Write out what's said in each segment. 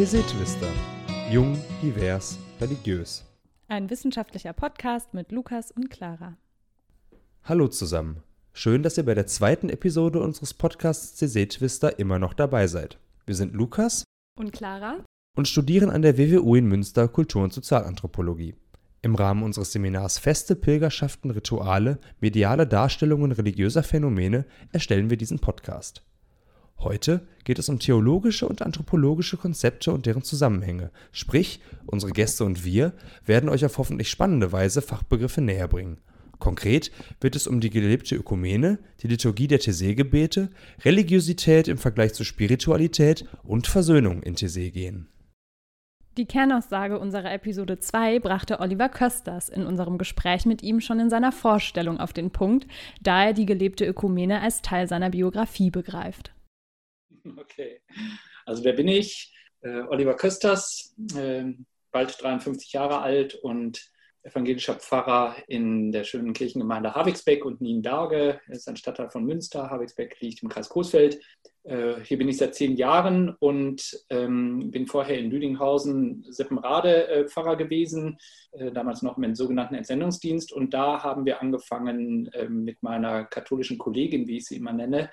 TC-Twister. Jung, divers, religiös. Ein wissenschaftlicher Podcast mit Lukas und Clara. Hallo zusammen. Schön, dass ihr bei der zweiten Episode unseres Podcasts TC-Twister immer noch dabei seid. Wir sind Lukas Und Clara? und studieren an der WWU in Münster Kultur- und Sozialanthropologie. Im Rahmen unseres Seminars Feste, Pilgerschaften, Rituale, mediale Darstellungen religiöser Phänomene erstellen wir diesen Podcast. Heute geht es um theologische und anthropologische Konzepte und deren Zusammenhänge. Sprich, unsere Gäste und wir werden euch auf hoffentlich spannende Weise Fachbegriffe näher bringen. Konkret wird es um die gelebte Ökumene, die Liturgie der Thésée-Gebete, Religiosität im Vergleich zu Spiritualität und Versöhnung in Thésée gehen. Die Kernaussage unserer Episode 2 brachte Oliver Kösters in unserem Gespräch mit ihm schon in seiner Vorstellung auf den Punkt, da er die gelebte Ökumene als Teil seiner Biografie begreift. Okay. Also wer bin ich? Äh, Oliver Kösters, äh, bald 53 Jahre alt und evangelischer Pfarrer in der schönen Kirchengemeinde Havixbeck und Nienberge. Er ist ein Stadtteil von Münster. Havixbeck liegt im Kreis Coesfeld. Äh, hier bin ich seit zehn Jahren und ähm, bin vorher in Lüdinghausen, Sippenrade äh, Pfarrer gewesen, äh, damals noch im sogenannten Entsendungsdienst. Und da haben wir angefangen ähm, mit meiner katholischen Kollegin, wie ich sie immer nenne,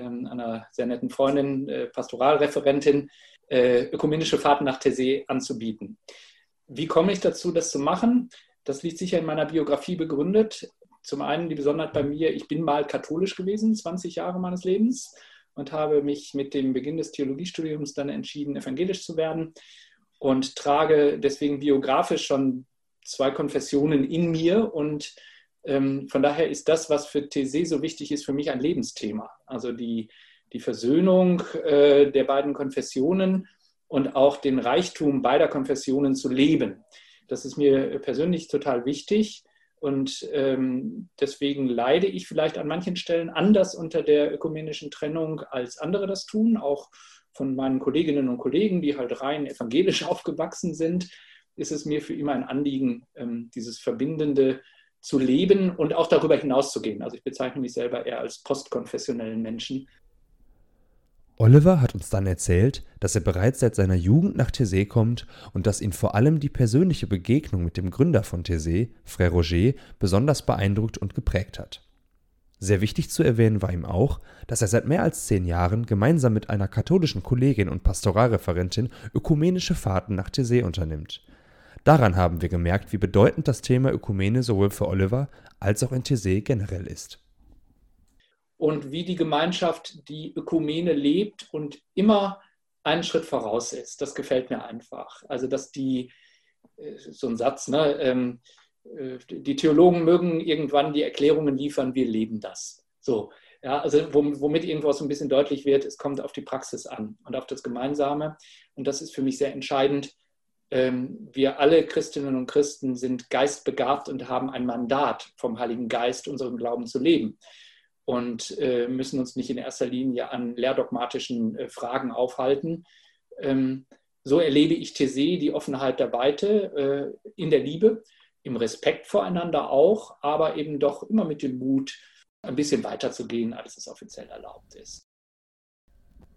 einer sehr netten Freundin, äh, Pastoralreferentin, äh, ökumenische Fahrten nach Thésée anzubieten. Wie komme ich dazu, das zu machen? Das liegt sicher in meiner Biografie begründet. Zum einen die Besonderheit bei mir, ich bin mal katholisch gewesen, 20 Jahre meines Lebens und habe mich mit dem Beginn des Theologiestudiums dann entschieden, evangelisch zu werden und trage deswegen biografisch schon zwei Konfessionen in mir und ähm, von daher ist das, was für Thésée so wichtig ist, für mich ein Lebensthema. Also die, die Versöhnung äh, der beiden Konfessionen und auch den Reichtum beider Konfessionen zu leben. Das ist mir persönlich total wichtig. Und ähm, deswegen leide ich vielleicht an manchen Stellen anders unter der ökumenischen Trennung, als andere das tun. Auch von meinen Kolleginnen und Kollegen, die halt rein evangelisch aufgewachsen sind, ist es mir für immer ein Anliegen, ähm, dieses Verbindende zu leben und auch darüber hinaus zu gehen. Also ich bezeichne mich selber eher als postkonfessionellen Menschen. Oliver hat uns dann erzählt, dass er bereits seit seiner Jugend nach Thésée kommt und dass ihn vor allem die persönliche Begegnung mit dem Gründer von Thésée, Frère Roger, besonders beeindruckt und geprägt hat. Sehr wichtig zu erwähnen war ihm auch, dass er seit mehr als zehn Jahren gemeinsam mit einer katholischen Kollegin und Pastoralreferentin ökumenische Fahrten nach Thésée unternimmt. Daran haben wir gemerkt, wie bedeutend das Thema Ökumene sowohl für Oliver als auch in Thésée generell ist und wie die Gemeinschaft die Ökumene lebt und immer einen Schritt voraus ist. Das gefällt mir einfach. Also, dass die, äh, so ein Satz, ne, ähm, äh, die Theologen mögen irgendwann die Erklärungen liefern, wir leben das. So, ja, also womit irgendwas so ein bisschen deutlich wird, es kommt auf die Praxis an und auf das Gemeinsame. Und das ist für mich sehr entscheidend. Ähm, wir alle Christinnen und Christen sind geistbegabt und haben ein Mandat vom Heiligen Geist, unseren Glauben zu leben und äh, müssen uns nicht in erster Linie an lehrdogmatischen äh, Fragen aufhalten. Ähm, so erlebe ich Thésée, die Offenheit der Weite äh, in der Liebe, im Respekt voreinander auch, aber eben doch immer mit dem Mut, ein bisschen weiter zu gehen, als es offiziell erlaubt ist.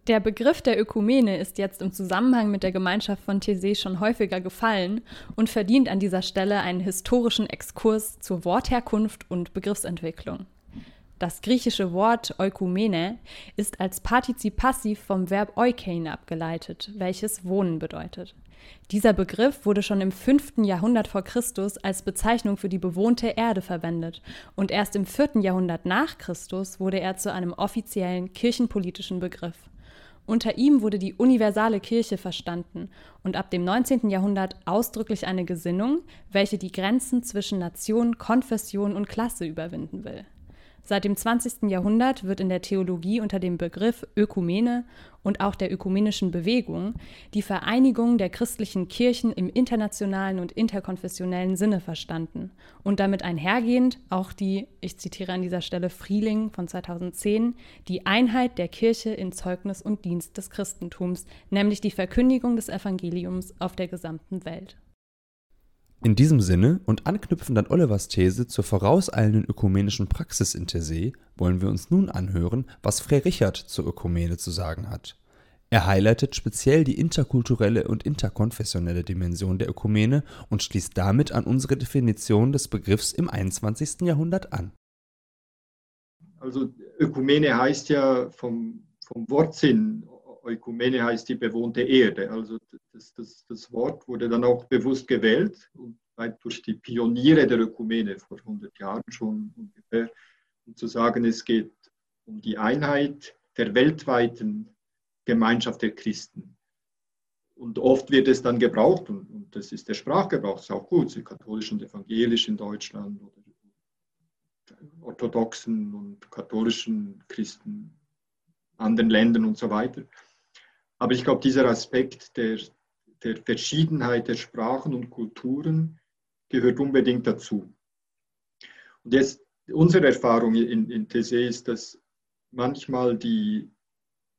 Der Begriff der Ökumene ist jetzt im Zusammenhang mit der Gemeinschaft von Thésée schon häufiger gefallen und verdient an dieser Stelle einen historischen Exkurs zur Wortherkunft und Begriffsentwicklung. Das griechische Wort Eukumene ist als Partizip Passiv vom Verb eukein abgeleitet, welches wohnen bedeutet. Dieser Begriff wurde schon im 5. Jahrhundert vor Christus als Bezeichnung für die bewohnte Erde verwendet und erst im 4. Jahrhundert nach Christus wurde er zu einem offiziellen kirchenpolitischen Begriff. Unter ihm wurde die universale Kirche verstanden und ab dem 19. Jahrhundert ausdrücklich eine Gesinnung, welche die Grenzen zwischen Nation, Konfession und Klasse überwinden will. Seit dem 20. Jahrhundert wird in der Theologie unter dem Begriff Ökumene und auch der ökumenischen Bewegung die Vereinigung der christlichen Kirchen im internationalen und interkonfessionellen Sinne verstanden und damit einhergehend auch die, ich zitiere an dieser Stelle Frieling von 2010, die Einheit der Kirche in Zeugnis und Dienst des Christentums, nämlich die Verkündigung des Evangeliums auf der gesamten Welt. In diesem Sinne und anknüpfend an Olivers These zur vorauseilenden ökumenischen Praxis in Thésée wollen wir uns nun anhören, was Frère Richard zur Ökumene zu sagen hat. Er highlightet speziell die interkulturelle und interkonfessionelle Dimension der Ökumene und schließt damit an unsere Definition des Begriffs im 21. Jahrhundert an. Also Ökumene heißt ja vom, vom Wortsinn, Ökumene heißt die bewohnte Erde. Also das, das, das Wort wurde dann auch bewusst gewählt und durch die Pioniere der Ökumene vor 100 Jahren schon ungefähr, um zu sagen, es geht um die Einheit der weltweiten Gemeinschaft der Christen. Und oft wird es dann gebraucht, und, und das ist der Sprachgebrauch, ist auch gut, sind katholisch und evangelisch in Deutschland oder orthodoxen und katholischen Christen, anderen Ländern und so weiter. Aber ich glaube, dieser Aspekt der, der Verschiedenheit der Sprachen und Kulturen gehört unbedingt dazu. Und jetzt unsere Erfahrung in, in TC ist, dass manchmal die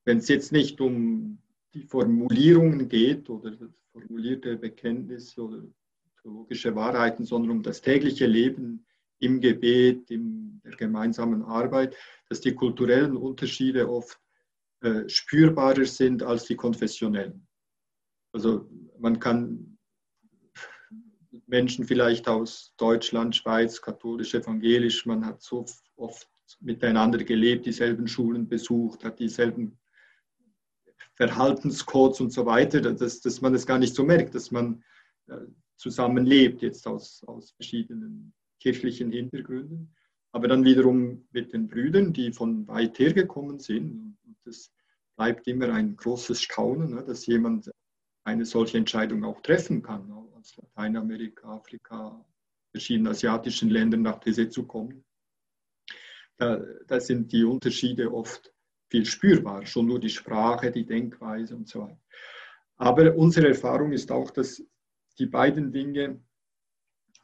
wenn es jetzt nicht um die Formulierungen geht oder formulierte Bekenntnisse oder theologische Wahrheiten, sondern um das tägliche Leben im Gebet, in der gemeinsamen Arbeit, dass die kulturellen Unterschiede oft äh, spürbarer sind als die konfessionellen. Also man kann Menschen vielleicht aus Deutschland, Schweiz, katholisch, evangelisch, man hat so oft miteinander gelebt, dieselben Schulen besucht, hat dieselben Verhaltenscodes und so weiter, dass, dass man es gar nicht so merkt, dass man äh, zusammenlebt, jetzt aus, aus verschiedenen kirchlichen Hintergründen. Aber dann wiederum mit den Brüdern, die von weit her gekommen sind. Das bleibt immer ein großes Staunen, ne, dass jemand eine solche Entscheidung auch treffen kann, aus Lateinamerika, Afrika, verschiedenen asiatischen Ländern nach Tese zu kommen. Da, da sind die Unterschiede oft viel spürbar, schon nur die Sprache, die Denkweise und so weiter. Aber unsere Erfahrung ist auch, dass die beiden Dinge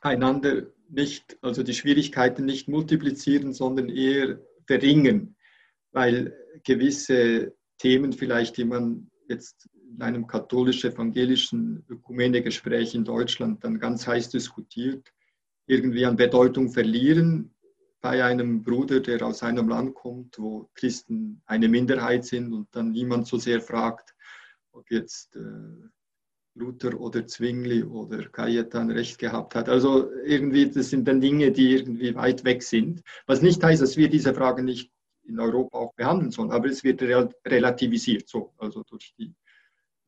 einander nicht, also die Schwierigkeiten nicht multiplizieren, sondern eher verringern, weil gewisse Themen vielleicht, die man jetzt in einem katholisch-evangelischen Ökumene-Gespräch in Deutschland dann ganz heiß diskutiert, irgendwie an Bedeutung verlieren, bei einem Bruder, der aus einem Land kommt, wo Christen eine Minderheit sind und dann niemand so sehr fragt, ob jetzt äh, Luther oder Zwingli oder Cayetan recht gehabt hat. Also irgendwie, das sind dann Dinge, die irgendwie weit weg sind. Was nicht heißt, dass wir diese Frage nicht in Europa auch behandeln sollen, aber es wird relativisiert so, also durch die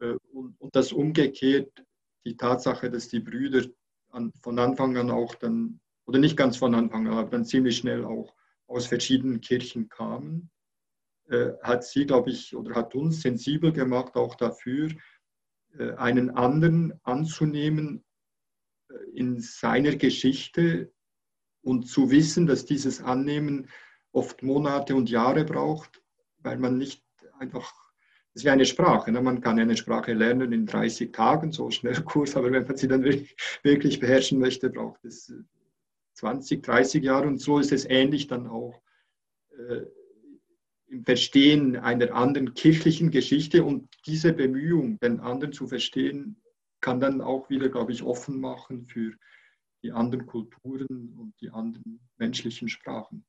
äh, und, und das umgekehrt die Tatsache, dass die Brüder an, von Anfang an auch dann oder nicht ganz von Anfang an, aber dann ziemlich schnell auch aus verschiedenen Kirchen kamen, äh, hat sie, glaube ich, oder hat uns sensibel gemacht auch dafür, äh, einen anderen anzunehmen äh, in seiner Geschichte und zu wissen, dass dieses Annehmen oft Monate und Jahre braucht, weil man nicht einfach, es ist wie eine Sprache, ne? man kann eine Sprache lernen in 30 Tagen, so schnell Kurs, aber wenn man sie dann wirklich, beherrschen möchte, braucht es 20, 30 Jahre und so ist es ähnlich dann auch äh, im Verstehen einer anderen kirchlichen Geschichte und diese Bemühung, den anderen zu verstehen, kann dann auch wieder, glaube ich, offen machen für die anderen Kulturen und die anderen menschlichen Sprachen.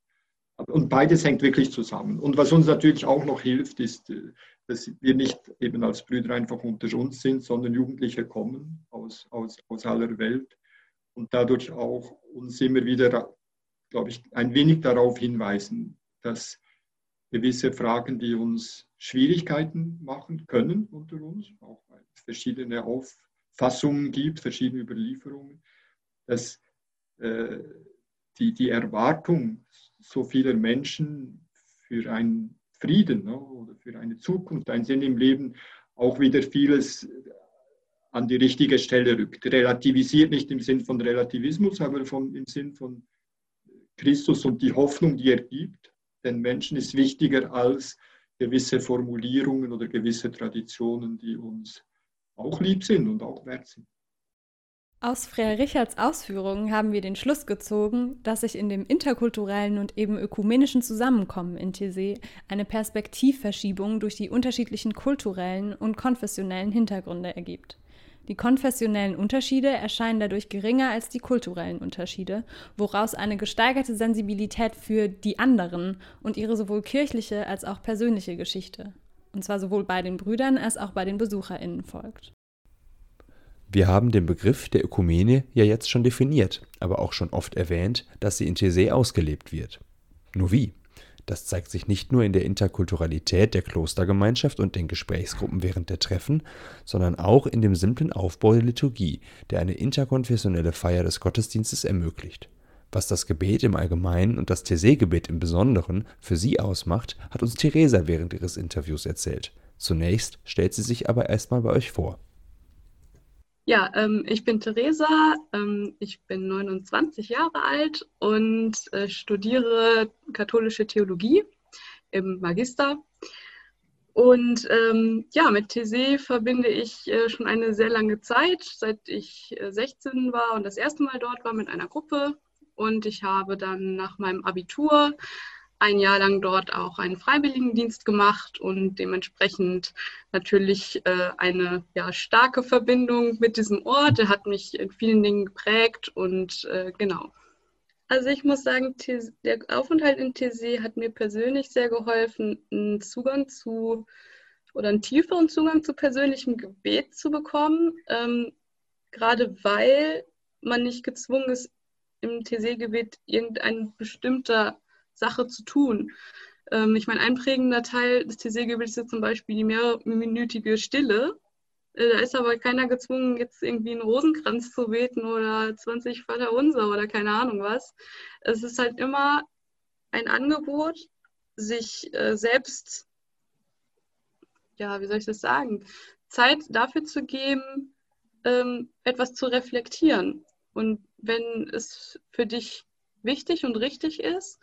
Und beides hängt wirklich zusammen. Und was uns natürlich auch noch hilft, ist, äh, dass wir nicht eben als Brüder einfach unter uns sind, sondern Jugendliche kommen aus, aus, aus aller Welt und dadurch auch uns immer wieder, glaube ich, ein wenig darauf hinweisen, dass gewisse Fragen, die uns Schwierigkeiten machen können unter uns, auch weil es verschiedene Auffassungen gibt, verschiedene Überlieferungen, dass äh, die, die Erwartung so vieler Menschen für einen Frieden ne, oder für eine Zukunft, einen Sinn im Leben, auch wieder vieles an die richtige Stelle rückt. Relativisiert nicht im Sinn von Relativismus, aber vom, im Sinn von Christus und die Hoffnung, die er gibt. Den Menschen ist wichtiger als gewisse Formulierungen oder gewisse Traditionen, die uns auch lieb sind und auch wert sind. Aus Freya Richards Ausführungen haben wir den Schluss gezogen, dass sich in dem interkulturellen und eben ökumenischen Zusammenkommen in Tese eine Perspektivverschiebung durch die unterschiedlichen kulturellen und konfessionellen Hintergründe ergibt. Die konfessionellen Unterschiede erscheinen dadurch geringer als die kulturellen Unterschiede, woraus eine gesteigerte Sensibilität für die anderen und ihre sowohl kirchliche als auch persönliche Geschichte und zwar sowohl bei den Brüdern als auch bei den BesucherInnen folgt. Wir haben den Begriff der Ökumene ja jetzt schon definiert, aber auch schon oft erwähnt, dass sie in Thésée ausgelebt wird. Nur wie? Das zeigt sich nicht nur in der Interkulturalität der Klostergemeinschaft und den Gesprächsgruppen während der Treffen, sondern auch in dem simplen Aufbau der Liturgie, der eine interkonfessionelle Feier des Gottesdienstes ermöglicht. Was das Gebet im Allgemeinen und das Thésée-Gebet im Besonderen für sie ausmacht, hat uns Theresa während ihres Interviews erzählt. Zunächst stellt sie sich aber erstmal bei euch vor. Ja, ähm, ich bin Theresa, ähm, ich bin 29 Jahre alt und äh, studiere katholische Theologie im Magister. Und ähm, ja, mit Thésée verbinde ich äh, schon eine sehr lange Zeit, seit ich äh, 16 war und das erste Mal dort war mit einer Gruppe. Und ich habe dann nach meinem Abitur ein Jahr lang dort auch einen Freiwilligendienst gemacht und dementsprechend natürlich äh, eine ja, starke Verbindung mit diesem Ort. Er hat mich in vielen Dingen geprägt und äh, genau. Also ich muss sagen, der Aufenthalt in TC hat mir persönlich sehr geholfen, einen Zugang zu oder einen tieferen Zugang zu persönlichem Gebet zu bekommen, ähm, gerade weil man nicht gezwungen ist, im TC-Gebet irgendein bestimmter Sache zu tun. Ähm, ich meine, ein prägender Teil des TC-Gebets ist zum Beispiel die mehrminütige Stille. Äh, da ist aber keiner gezwungen, jetzt irgendwie einen Rosenkranz zu beten oder 20 Vaterunser oder keine Ahnung was. Es ist halt immer ein Angebot, sich äh, selbst, ja, wie soll ich das sagen, Zeit dafür zu geben, ähm, etwas zu reflektieren. Und wenn es für dich wichtig und richtig ist,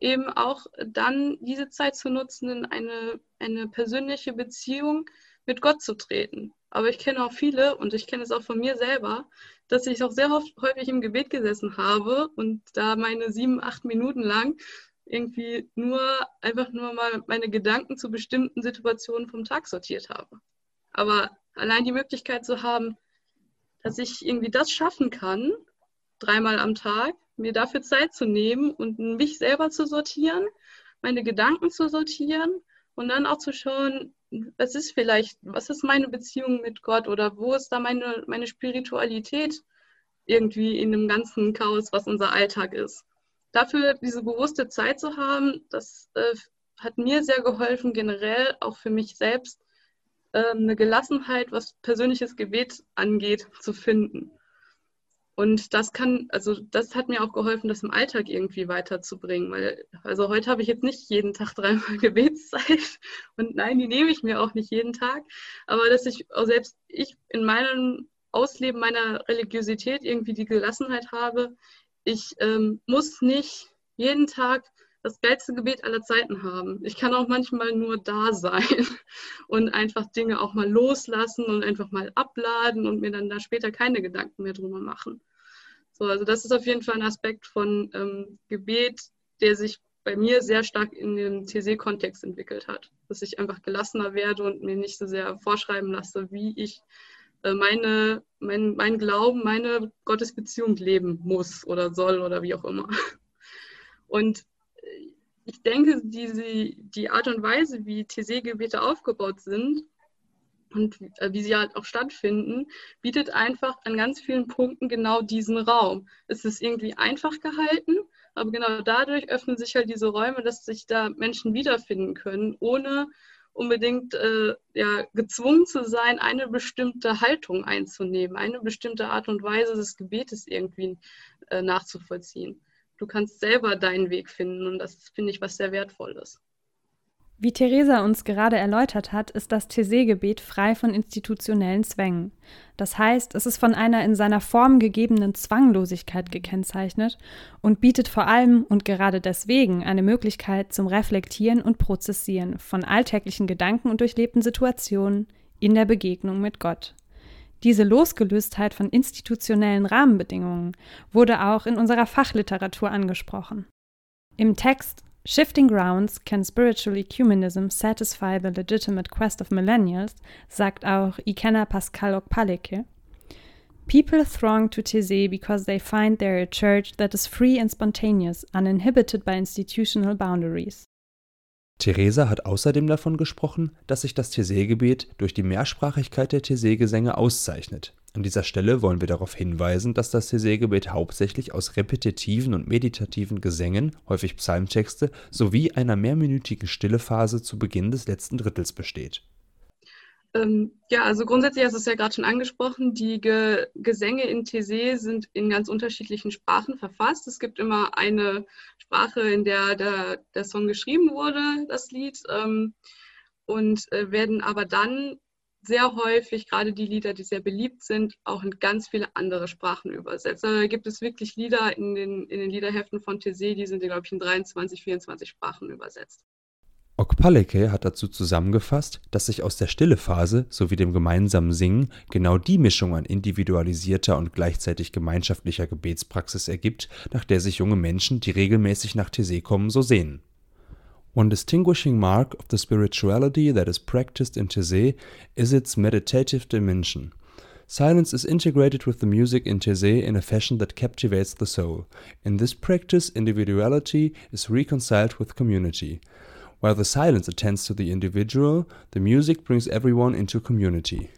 eben auch dann diese Zeit zu nutzen, in eine, eine persönliche Beziehung mit Gott zu treten. Aber ich kenne auch viele und ich kenne es auch von mir selber, dass ich auch sehr häufig im Gebet gesessen habe und da meine sieben, acht Minuten lang irgendwie nur einfach nur mal meine Gedanken zu bestimmten Situationen vom Tag sortiert habe. Aber allein die Möglichkeit zu haben, dass ich irgendwie das schaffen kann, dreimal am Tag, mir dafür Zeit zu nehmen und mich selber zu sortieren, meine Gedanken zu sortieren und dann auch zu schauen, was ist vielleicht, was ist meine Beziehung mit Gott oder wo ist da meine, meine Spiritualität irgendwie in dem ganzen Chaos, was unser Alltag ist. Dafür diese bewusste Zeit zu haben, das äh, hat mir sehr geholfen, generell auch für mich selbst äh, eine Gelassenheit, was persönliches Gebet angeht, zu finden. Und das kann, also das hat mir auch geholfen, das im Alltag irgendwie weiterzubringen. Weil, also heute habe ich jetzt nicht jeden Tag dreimal Gebetszeit und nein, die nehme ich mir auch nicht jeden Tag. Aber dass ich auch selbst ich in meinem Ausleben meiner Religiosität irgendwie die Gelassenheit habe, ich ähm, muss nicht jeden Tag das geilste Gebet aller Zeiten haben. Ich kann auch manchmal nur da sein und einfach Dinge auch mal loslassen und einfach mal abladen und mir dann da später keine Gedanken mehr drüber machen. So, also das ist auf jeden Fall ein Aspekt von ähm, Gebet, der sich bei mir sehr stark in den TC-Kontext entwickelt hat. Dass ich einfach gelassener werde und mir nicht so sehr vorschreiben lasse, wie ich äh, meine, mein, mein Glauben, meine Gottesbeziehung leben muss oder soll oder wie auch immer. Und äh, ich denke, diese, die Art und Weise, wie TC-Gebete aufgebaut sind, und äh, wie sie halt auch stattfinden, bietet einfach an ganz vielen Punkten genau diesen Raum. Es ist irgendwie einfach gehalten, aber genau dadurch öffnen sich halt diese Räume, dass sich da Menschen wiederfinden können, ohne unbedingt äh, ja, gezwungen zu sein, eine bestimmte Haltung einzunehmen, eine bestimmte Art und Weise des Gebetes irgendwie äh, nachzuvollziehen. Du kannst selber deinen Weg finden und das finde ich was sehr Wertvolles. Wie Theresa uns gerade erläutert hat, ist das Thésée-Gebet frei von institutionellen Zwängen. Das heißt, es ist von einer in seiner Form gegebenen Zwanglosigkeit gekennzeichnet und bietet vor allem und gerade deswegen eine Möglichkeit zum Reflektieren und Prozessieren von alltäglichen Gedanken und durchlebten Situationen in der Begegnung mit Gott. Diese Losgelöstheit von institutionellen Rahmenbedingungen wurde auch in unserer Fachliteratur angesprochen. Im Text Shifting grounds can spiritual ecumenism satisfy the legitimate quest of millennials, sagt auch Ikenna Pascal Okpaleke. People throng to Thésée because they find there a church that is free and spontaneous, uninhibited by institutional boundaries. Theresa hat außerdem davon gesprochen, dass sich das Taizé-Gebet durch die Mehrsprachigkeit der Taizé-Gesänge auszeichnet. An dieser Stelle wollen wir darauf hinweisen, dass das Taizé-Gebet hauptsächlich aus repetitiven und meditativen Gesängen, häufig Psalmtexte, sowie einer mehrminütigen Stillephase zu Beginn des letzten Drittels besteht. Ähm, ja, also grundsätzlich hast du es ja gerade schon angesprochen, die Ge Gesänge in Taizé sind in ganz unterschiedlichen Sprachen verfasst. Es gibt immer eine Sprache, in der der, der Song geschrieben wurde, das Lied, ähm, und äh, werden aber dann sehr häufig, gerade die Lieder, die sehr beliebt sind, auch in ganz viele andere Sprachen übersetzt. Also da gibt es wirklich Lieder in den, in den Liederheften von Taizé, die sind, glaube ich, in 23, 24 Sprachen übersetzt. Okpaleke hat dazu zusammengefasst, dass sich aus der Stillephase sowie dem gemeinsamen Singen genau die Mischung an individualisierter und gleichzeitig gemeinschaftlicher Gebetspraxis ergibt, nach der sich junge Menschen, die regelmäßig nach Taizé kommen, so sehen. One distinguishing mark of the spirituality that is practiced in Taizé is its meditative dimension. Silence is integrated with the music in Taizé in a fashion that captivates the soul. In this practice, individuality is reconciled with community. While the silence attends to the individual, the music brings everyone into community.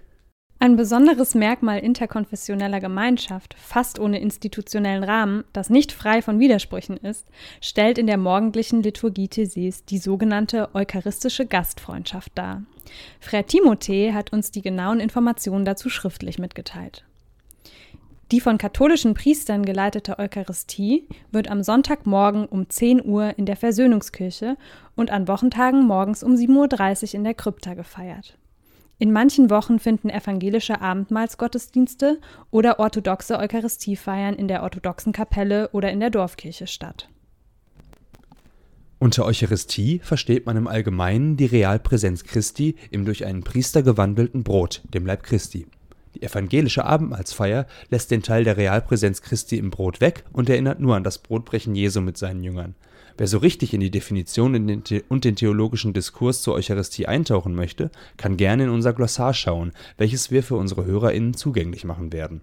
Ein besonderes Merkmal interkonfessioneller Gemeinschaft, fast ohne institutionellen Rahmen, das nicht frei von Widersprüchen ist, stellt in der morgendlichen Liturgie Theses die sogenannte eucharistische Gastfreundschaft dar. Frère Timothée hat uns die genauen Informationen dazu schriftlich mitgeteilt. Die von katholischen Priestern geleitete Eucharistie wird am Sonntagmorgen um 10 Uhr in der Versöhnungskirche und an Wochentagen morgens um 7.30 Uhr in der Krypta gefeiert. In manchen Wochen finden evangelische Abendmahlsgottesdienste oder orthodoxe Eucharistiefeiern in der orthodoxen Kapelle oder in der Dorfkirche statt. Unter Eucharistie versteht man im Allgemeinen die Realpräsenz Christi im durch einen Priester gewandelten Brot, dem Leib Christi. Die evangelische Abendmahlsfeier lässt den Teil der Realpräsenz Christi im Brot weg und erinnert nur an das Brotbrechen Jesu mit seinen Jüngern. Wer so richtig in die Definition und den theologischen Diskurs zur Eucharistie eintauchen möchte, kann gerne in unser Glossar schauen, welches wir für unsere HörerInnen zugänglich machen werden.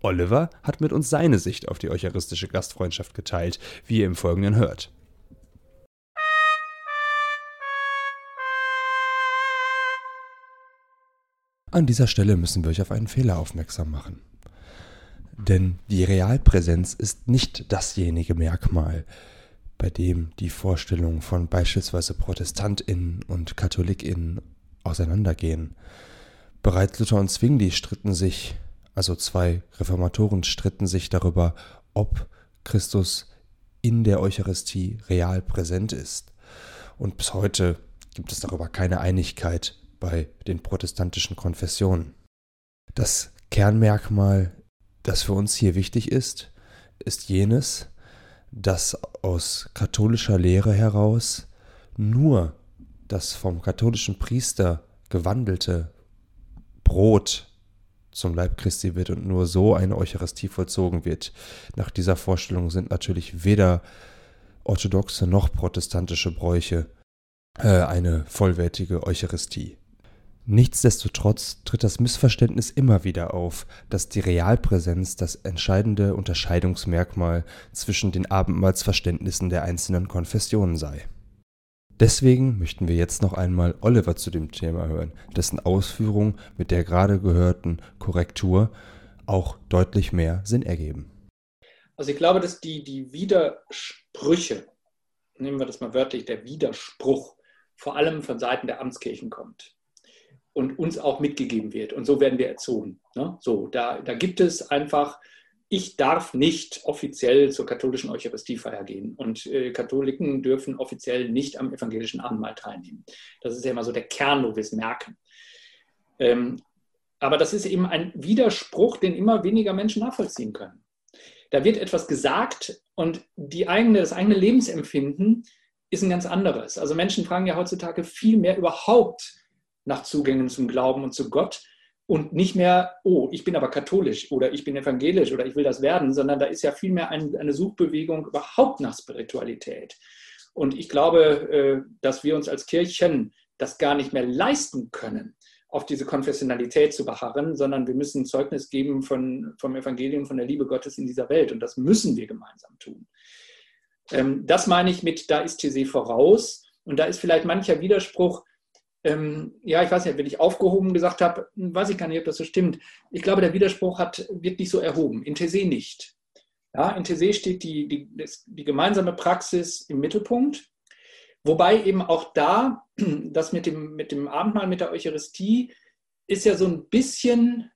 Oliver hat mit uns seine Sicht auf die eucharistische Gastfreundschaft geteilt, wie ihr im Folgenden hört. An dieser Stelle müssen wir euch auf einen Fehler aufmerksam machen. Denn die Realpräsenz ist nicht dasjenige Merkmal, bei dem die Vorstellungen von beispielsweise ProtestantInnen und KatholikInnen auseinandergehen. Bereits Luther und Zwingli stritten sich, also zwei Reformatoren stritten sich darüber, ob Christus in der Eucharistie real präsent ist. Und bis heute gibt es darüber keine Einigkeit, bei den protestantischen Konfessionen. Das Kernmerkmal, das für uns hier wichtig ist, ist jenes, dass aus katholischer Lehre heraus nur das vom katholischen Priester gewandelte Brot zum Leib Christi wird und nur so eine Eucharistie vollzogen wird. Nach dieser Vorstellung sind natürlich weder orthodoxe noch protestantische Bräuche äh, eine vollwertige Eucharistie. Nichtsdestotrotz tritt das Missverständnis immer wieder auf, dass die Realpräsenz das entscheidende Unterscheidungsmerkmal zwischen den Abendmahlsverständnissen der einzelnen Konfessionen sei. Deswegen möchten wir jetzt noch einmal Oliver zu dem Thema hören, dessen Ausführungen mit der gerade gehörten Korrektur auch deutlich mehr Sinn ergeben. Also ich glaube, dass die, die Widersprüche, nehmen wir das mal wörtlich, der Widerspruch vor allem von Seiten der Amtskirchen kommt und uns auch mitgegeben wird. Und so werden wir erzogen. Ne? So, da, da gibt es einfach, ich darf nicht offiziell zur katholischen Eucharistiefeier gehen und äh, Katholiken dürfen offiziell nicht am evangelischen Abendmahl teilnehmen. Das ist ja immer so der Kern, wo wir es merken. Ähm, aber das ist eben ein Widerspruch, den immer weniger Menschen nachvollziehen können. Da wird etwas gesagt und die eigene, das eigene Lebensempfinden ist ein ganz anderes. Also Menschen fragen ja heutzutage viel mehr überhaupt nach Zugängen zum Glauben und zu Gott und nicht mehr, oh, ich bin aber katholisch oder ich bin evangelisch oder ich will das werden, sondern da ist ja vielmehr ein, eine Suchbewegung überhaupt nach Spiritualität. Und ich glaube, äh, dass wir uns als Kirchen das gar nicht mehr leisten können, auf diese Konfessionalität zu beharren, sondern wir müssen Zeugnis geben von, vom Evangelium, von der Liebe Gottes in dieser Welt. Und das müssen wir gemeinsam tun. Ähm, das meine ich mit, da ist TC voraus Und da ist vielleicht mancher Widerspruch, ähm, ja, ich weiß nicht, wenn ich aufgehoben gesagt habe, weiß ich gar nicht, ob das so stimmt. Ich glaube, der Widerspruch hat, wird nicht so erhoben, in Tese nicht. Ja, in Tese steht die, die, die gemeinsame Praxis im Mittelpunkt, wobei eben auch da, das mit dem, mit dem Abendmahl, mit der Eucharistie, ist ja so ein bisschen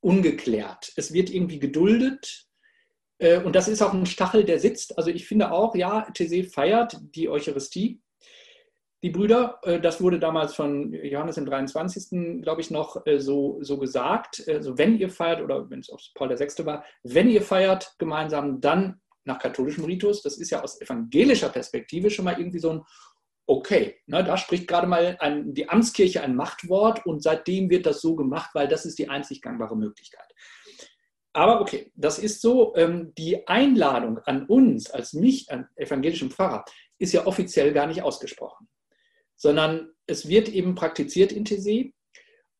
ungeklärt. Es wird irgendwie geduldet, äh, und das ist auch ein Stachel, der sitzt. Also ich finde auch, ja, Tese feiert die Eucharistie die Brüder. Äh, das wurde damals von Johannes im 23. glaube ich noch äh, so, so gesagt. Also wenn ihr feiert, oder wenn es auch Paul VI. war, wenn ihr feiert gemeinsam, dann nach katholischem Ritus. Das ist ja aus evangelischer Perspektive schon mal irgendwie so ein Okay, ne, da spricht gerade mal ein, die Amtskirche ein Machtwort und seitdem wird das so gemacht, weil das ist die einzig gangbare Möglichkeit. Aber okay, das ist so. Ähm, die Einladung an uns als mich, an evangelischem Pfarrer, ist ja offiziell gar nicht ausgesprochen sondern es wird eben praktiziert in TC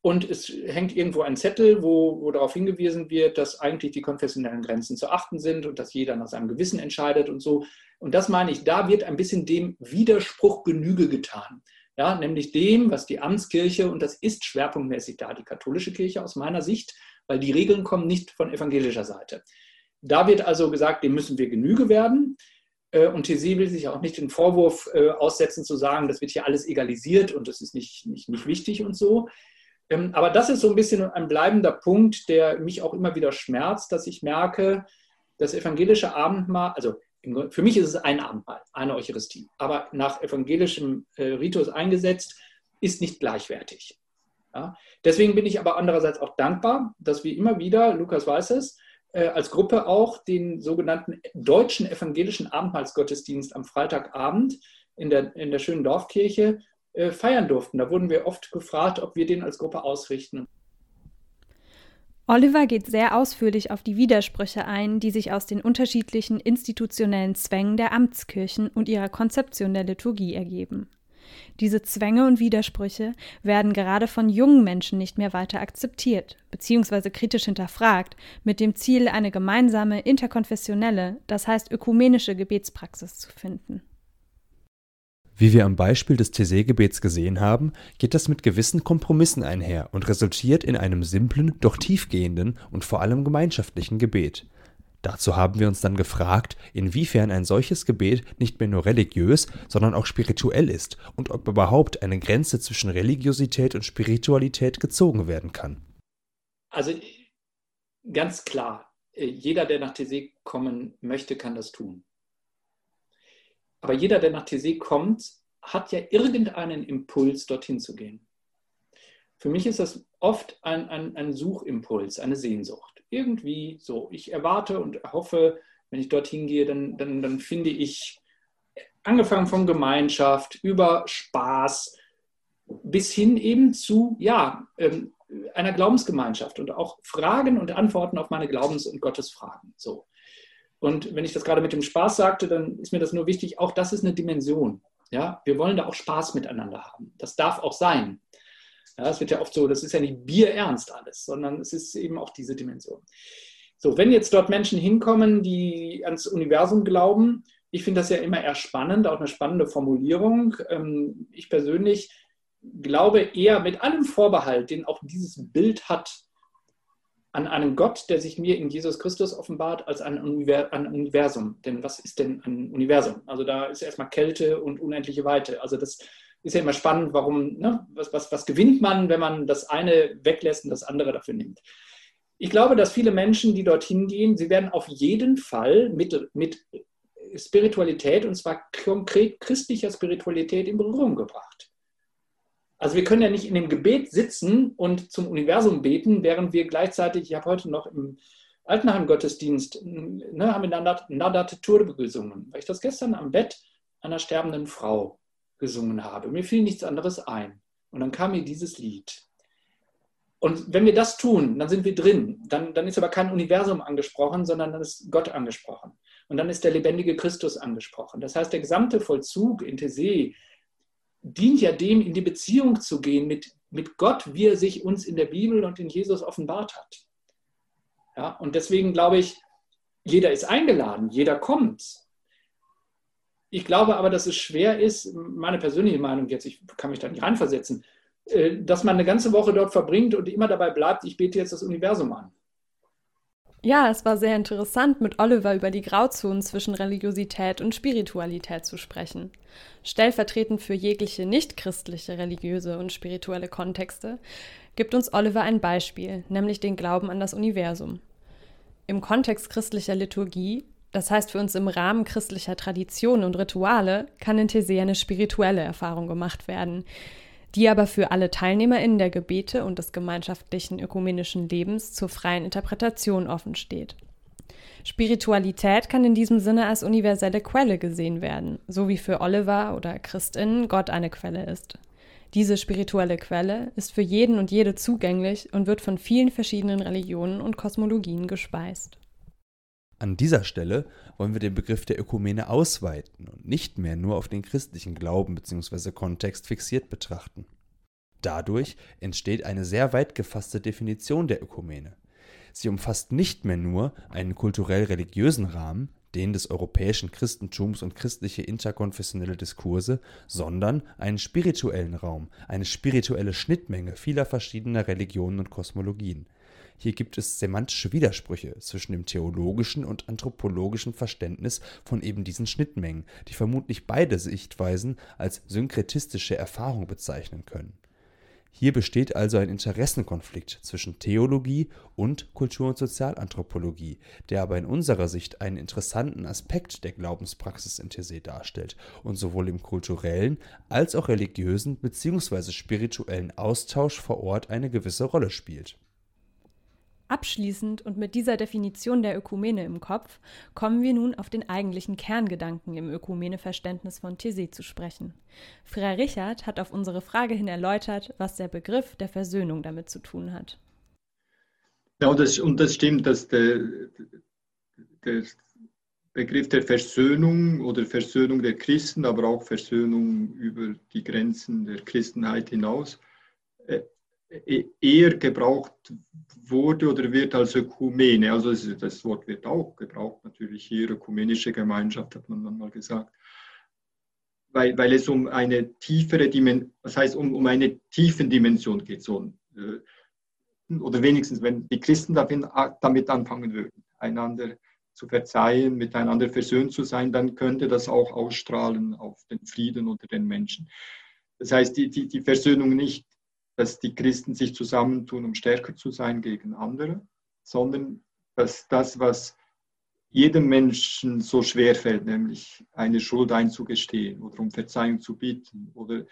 und es hängt irgendwo ein Zettel, wo, wo darauf hingewiesen wird, dass eigentlich die konfessionellen Grenzen zu achten sind und dass jeder nach seinem Gewissen entscheidet und so. Und das meine ich, da wird ein bisschen dem Widerspruch Genüge getan. Ja, nämlich dem, was die Amtskirche, und das ist schwerpunktmäßig da, die katholische Kirche aus meiner Sicht, weil die Regeln kommen nicht von evangelischer Seite. Da wird also gesagt, dem müssen wir Genüge werden. Äh, und TC will sich auch nicht den Vorwurf äh, aussetzen, zu sagen, das wird hier alles egalisiert und das ist nicht, nicht, nicht wichtig und so. Ähm, aber das ist so ein bisschen ein bleibender Punkt, der mich auch immer wieder schmerzt, dass ich merke, das evangelische Abendmahl, also für mich ist es ein Abendmahl, eine Eucharistie, aber nach evangelischem äh, Ritus eingesetzt, ist nicht gleichwertig. Deswegen bin ich aber andererseits auch dankbar, dass wir immer wieder, Lukas weiß es, äh, als Gruppe auch den sogenannten deutschen evangelischen Abendmahlsgottesdienst am Freitagabend in der, in der schönen Dorfkirche äh, feiern durften. Da wurden wir oft gefragt, ob wir den als Gruppe ausrichten. Oliver geht sehr ausführlich auf die Widersprüche ein, die sich aus den unterschiedlichen institutionellen Zwängen der Amtskirchen und ihrer Konzeption der Liturgie ergeben. Diese Zwänge und Widersprüche werden gerade von jungen Menschen nicht mehr weiter akzeptiert bzw. kritisch hinterfragt, mit dem Ziel, eine gemeinsame interkonfessionelle, das heißt ökumenische Gebetspraxis zu finden. Wie wir am Beispiel des Taizé-Gebets gesehen haben, geht das mit gewissen Kompromissen einher und resultiert in einem simplen, doch tiefgehenden und vor allem gemeinschaftlichen Gebet. Dazu haben wir uns dann gefragt, inwiefern ein solches Gebet nicht mehr nur religiös, sondern auch spirituell ist und ob überhaupt eine Grenze zwischen Religiosität und Spiritualität gezogen werden kann. Also ganz klar, äh, jeder, der nach Tese kommen möchte, kann das tun. Aber jeder, der nach Tese kommt, hat ja irgendeinen Impuls, dorthin zu gehen. Für mich ist das oft ein, ein, ein Suchimpuls, eine Sehnsucht irgendwie so. Ich erwarte und hoffe, wenn ich dorthin gehe, dann, dann, dann finde ich, angefangen von Gemeinschaft, über Spaß, bis hin eben zu, ja, ähm, einer Glaubensgemeinschaft und auch Fragen und Antworten auf meine Glaubens- und Gottesfragen. So. Und wenn ich das gerade mit dem Spaß sagte, dann ist mir das nur wichtig, auch das ist eine Dimension. Ja, wir wollen da auch Spaß miteinander haben. Das darf auch sein. Ja, es wird ja oft so, das ist ja nicht bierernst alles, sondern es ist eben auch diese Dimension. So, wenn jetzt dort Menschen hinkommen, die ans Universum glauben, ich finde das ja immer eher spannend, auch eine spannende Formulierung. Ähm, ich persönlich glaube eher mit allem Vorbehalt, den auch dieses Bild hat, an einen Gott, der sich mir in Jesus Christus offenbart, als ein Universum. Denn was ist denn ein Universum? Also da ist erstmal Kälte und unendliche Weite. Also das ist ja immer spannend, warum, ne, was, was, was gewinnt man, wenn man das eine weglässt und das andere dafür nimmt. Ich glaube, dass viele Menschen, die dorthin gehen, sie werden auf jeden Fall mit, mit Spiritualität, und zwar konkret christlicher Spiritualität, in Berührung gebracht. Also wir können ja nicht in dem Gebet sitzen und zum Universum beten, während wir gleichzeitig, ich habe heute noch im Altenheim-Gottesdienst, ne, haben wir Nadat Turbe gesungen, weil ich das gestern am Bett einer sterbenden Frau gesungen habe. Mir fiel nichts anderes ein. Und dann kam mir dieses Lied. Und wenn wir das tun, dann sind wir drin. Dann, dann ist aber kein Universum angesprochen, sondern dann ist Gott angesprochen. Und dann ist der lebendige Christus angesprochen. Das heißt, der gesamte Vollzug in Tese dient ja dem, in die Beziehung zu gehen mit, mit Gott, wie er sich uns in der Bibel und in Jesus offenbart hat. Ja, und deswegen glaube ich, jeder ist eingeladen, jeder kommt. Ich glaube aber, dass es schwer ist, meine persönliche Meinung jetzt, ich kann mich da nicht reinversetzen, äh, dass man eine ganze Woche dort verbringt und immer dabei bleibt, ich bete jetzt das Universum an. Ja, es war sehr interessant, mit Oliver über die Grauzonen zwischen Religiosität und Spiritualität zu sprechen. Stellvertretend für jegliche nichtchristliche religiöse und spirituelle Kontexte gibt uns Oliver ein Beispiel, nämlich den Glauben an das Universum. Im Kontext christlicher Liturgie, das heißt für uns im Rahmen christlicher Traditionen und Rituale, kann in Thesee eine spirituelle Erfahrung gemacht werden, die aber für alle TeilnehmerInnen der Gebete und des gemeinschaftlichen ökumenischen Lebens zur freien Interpretation offen steht. Spiritualität kann in diesem Sinne als universelle Quelle gesehen werden, so wie für Oliver oder Christinnen Gott eine Quelle ist. Diese spirituelle Quelle ist für jeden und jede zugänglich und wird von vielen verschiedenen Religionen und Kosmologien gespeist. An dieser Stelle wollen wir den Begriff der Ökumene ausweiten und nicht mehr nur auf den christlichen Glauben bzw. Kontext fixiert betrachten. Dadurch entsteht eine sehr weit gefasste Definition der Ökumene. Sie umfasst nicht mehr nur einen kulturell-religiösen Rahmen, den des europäischen Christentums und christliche interkonfessionelle Diskurse, sondern einen spirituellen Raum, eine spirituelle Schnittmenge vieler verschiedener Religionen und Kosmologien. Hier gibt es semantische Widersprüche zwischen dem theologischen und anthropologischen Verständnis von eben diesen Schnittmengen, die vermutlich beide Sichtweisen als synkretistische Erfahrung bezeichnen können. Hier besteht also ein Interessenkonflikt zwischen Theologie und Kultur- und Sozialanthropologie, der aber in unserer Sicht einen interessanten Aspekt der Glaubenspraxis in Thésée darstellt und sowohl im kulturellen als auch religiösen bzw. spirituellen Austausch vor Ort eine gewisse Rolle spielt Abschließend und mit dieser Definition der Ökumene im Kopf kommen wir nun auf den eigentlichen Kerngedanken im Ökumene-Verständnis von Thésée zu sprechen. Frère Richard hat auf unsere Frage hin erläutert, was der Begriff der Versöhnung damit zu tun hat. Ja, und das, und das stimmt, dass der, der Begriff der Versöhnung oder Versöhnung der Christen, aber auch Versöhnung über die Grenzen der Christenheit hinaus, äh, eher gebraucht wurde oder wird als Ökumene. Also das Wort wird auch gebraucht, natürlich hier, ökumenische Gemeinschaft hat man dann mal gesagt. Weil, weil es um eine tiefere Dimension, das heißt um, um eine tiefen Dimension geht. So, äh, oder wenigstens, wenn die Christen damit anfangen würden, einander zu verzeihen, miteinander versöhnt zu sein, dann könnte das auch ausstrahlen auf den Frieden unter den Menschen. Das heißt, die, die, die Versöhnung nicht dass die Christen sich zusammentun, um stärker zu sein gegen andere, sondern dass das, was jedem Menschen so schwer fällt, nämlich eine Schuld einzugestehen oder um Verzeihung zu bitten oder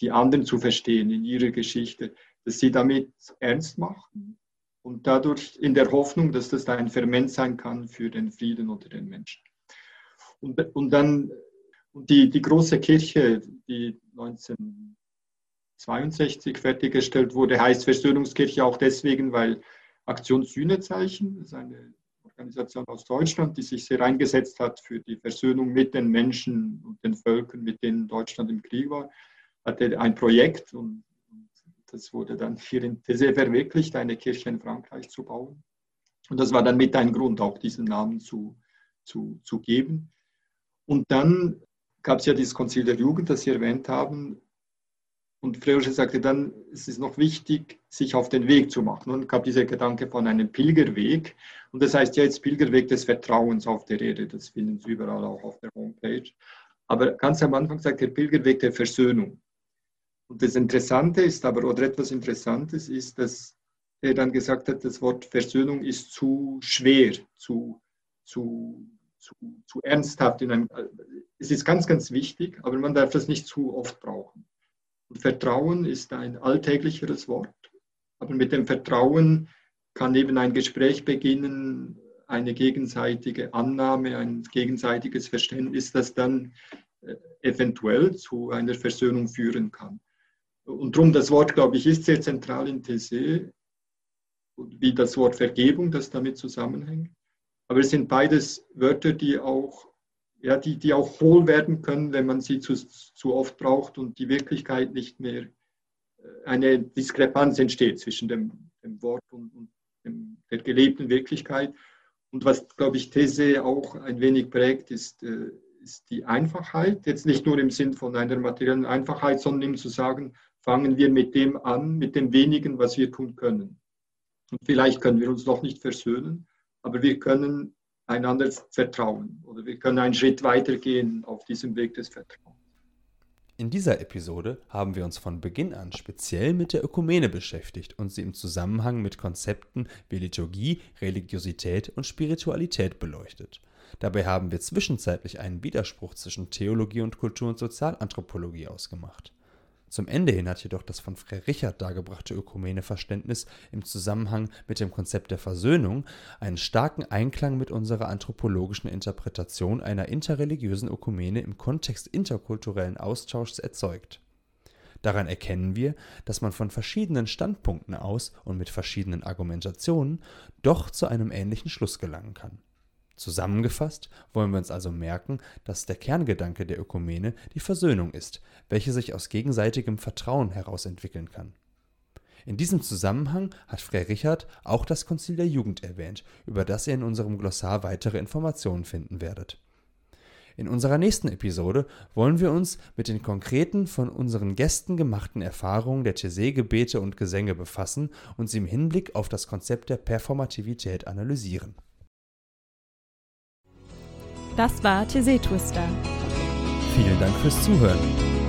die anderen zu verstehen in ihrer Geschichte, dass sie damit ernst machen und dadurch in der Hoffnung, dass das ein Ferment sein kann für den Frieden unter den Menschen. Und, und dann die, die große Kirche, die 19 62 fertiggestellt wurde, heißt Versöhnungskirche auch deswegen, weil Aktion Sühnezeichen, das ist eine Organisation aus Deutschland, die sich sehr eingesetzt hat für die Versöhnung mit den Menschen und den Völkern, mit denen Deutschland im Krieg war, hatte ein Projekt und, das wurde dann hier in Thésée verwirklicht, eine Kirche in Frankreich zu bauen. Und das war dann mit ein Grund, auch diesen Namen zu, zu, zu geben. Und dann gab es ja dieses Konzil der Jugend, das Sie erwähnt haben, und Frösche sagte dann, es ist noch wichtig, sich auf den Weg zu machen. Und gab dieser Gedanke von einem Pilgerweg. Und das heißt ja jetzt Pilgerweg des Vertrauens auf der Erde. Das finden Sie überall auch auf der Homepage. Aber ganz am Anfang sagt der Pilgerweg der Versöhnung. Und das Interessante ist aber, oder etwas Interessantes ist, dass er dann gesagt hat, das Wort Versöhnung ist zu schwer, zu, zu, zu, zu ernsthaft. Einem, es ist ganz, ganz wichtig, aber man darf das nicht zu oft brauchen. Vertrauen ist ein alltäglicheres Wort, aber mit dem Vertrauen kann eben ein Gespräch beginnen, eine gegenseitige Annahme, ein gegenseitiges Verständnis, das dann äh, eventuell zu einer Versöhnung führen kann. Und darum das Wort, glaube ich, ist sehr zentral in Thésée, wie das Wort Vergebung, das damit zusammenhängt. Aber es sind beides Wörter, die auch ja, die, die auch hohl werden können, wenn man sie zu, zu oft braucht und die Wirklichkeit nicht mehr, äh, eine Diskrepanz entsteht zwischen dem, dem Wort und, und dem, der gelebten Wirklichkeit. Und was, glaube ich, These auch ein wenig prägt, ist, äh, ist die Einfachheit, jetzt nicht nur im Sinn von einer materiellen Einfachheit, sondern eben zu sagen, fangen wir mit dem an, mit dem wenigen, was wir tun können. Und vielleicht können wir uns noch nicht versöhnen, aber wir können einander vertrauen oder wir können einen Schritt weitergehen auf diesem Weg des Vertrauens. In dieser Episode haben wir uns von Beginn an speziell mit der Ökumene beschäftigt und sie im Zusammenhang mit Konzepten wie Liturgie, Religiosität und Spiritualität beleuchtet. Dabei haben wir zwischenzeitlich einen Widerspruch zwischen Theologie und Kultur- und Sozialanthropologie ausgemacht. Zum Ende hin hat jedoch das von Frère Richard dargebrachte Ökumene-Verständnis im Zusammenhang mit dem Konzept der Versöhnung einen starken Einklang mit unserer anthropologischen Interpretation einer interreligiösen Ökumene im Kontext interkulturellen Austauschs erzeugt. Daran erkennen wir, dass man von verschiedenen Standpunkten aus und mit verschiedenen Argumentationen doch zu einem ähnlichen Schluss gelangen kann Zusammengefasst wollen wir uns also merken, dass der Kerngedanke der Ökumene die Versöhnung ist, welche sich aus gegenseitigem Vertrauen heraus entwickeln kann. In diesem Zusammenhang hat Frère Richard auch das Konzil der Jugend erwähnt, über das ihr in unserem Glossar weitere Informationen finden werdet. In unserer nächsten Episode wollen wir uns mit den konkreten von unseren Gästen gemachten Erfahrungen der Thésée-Gebete und Gesänge befassen und sie im Hinblick auf das Konzept der Performativität analysieren. Das war TC Twister. Vielen Dank fürs Zuhören.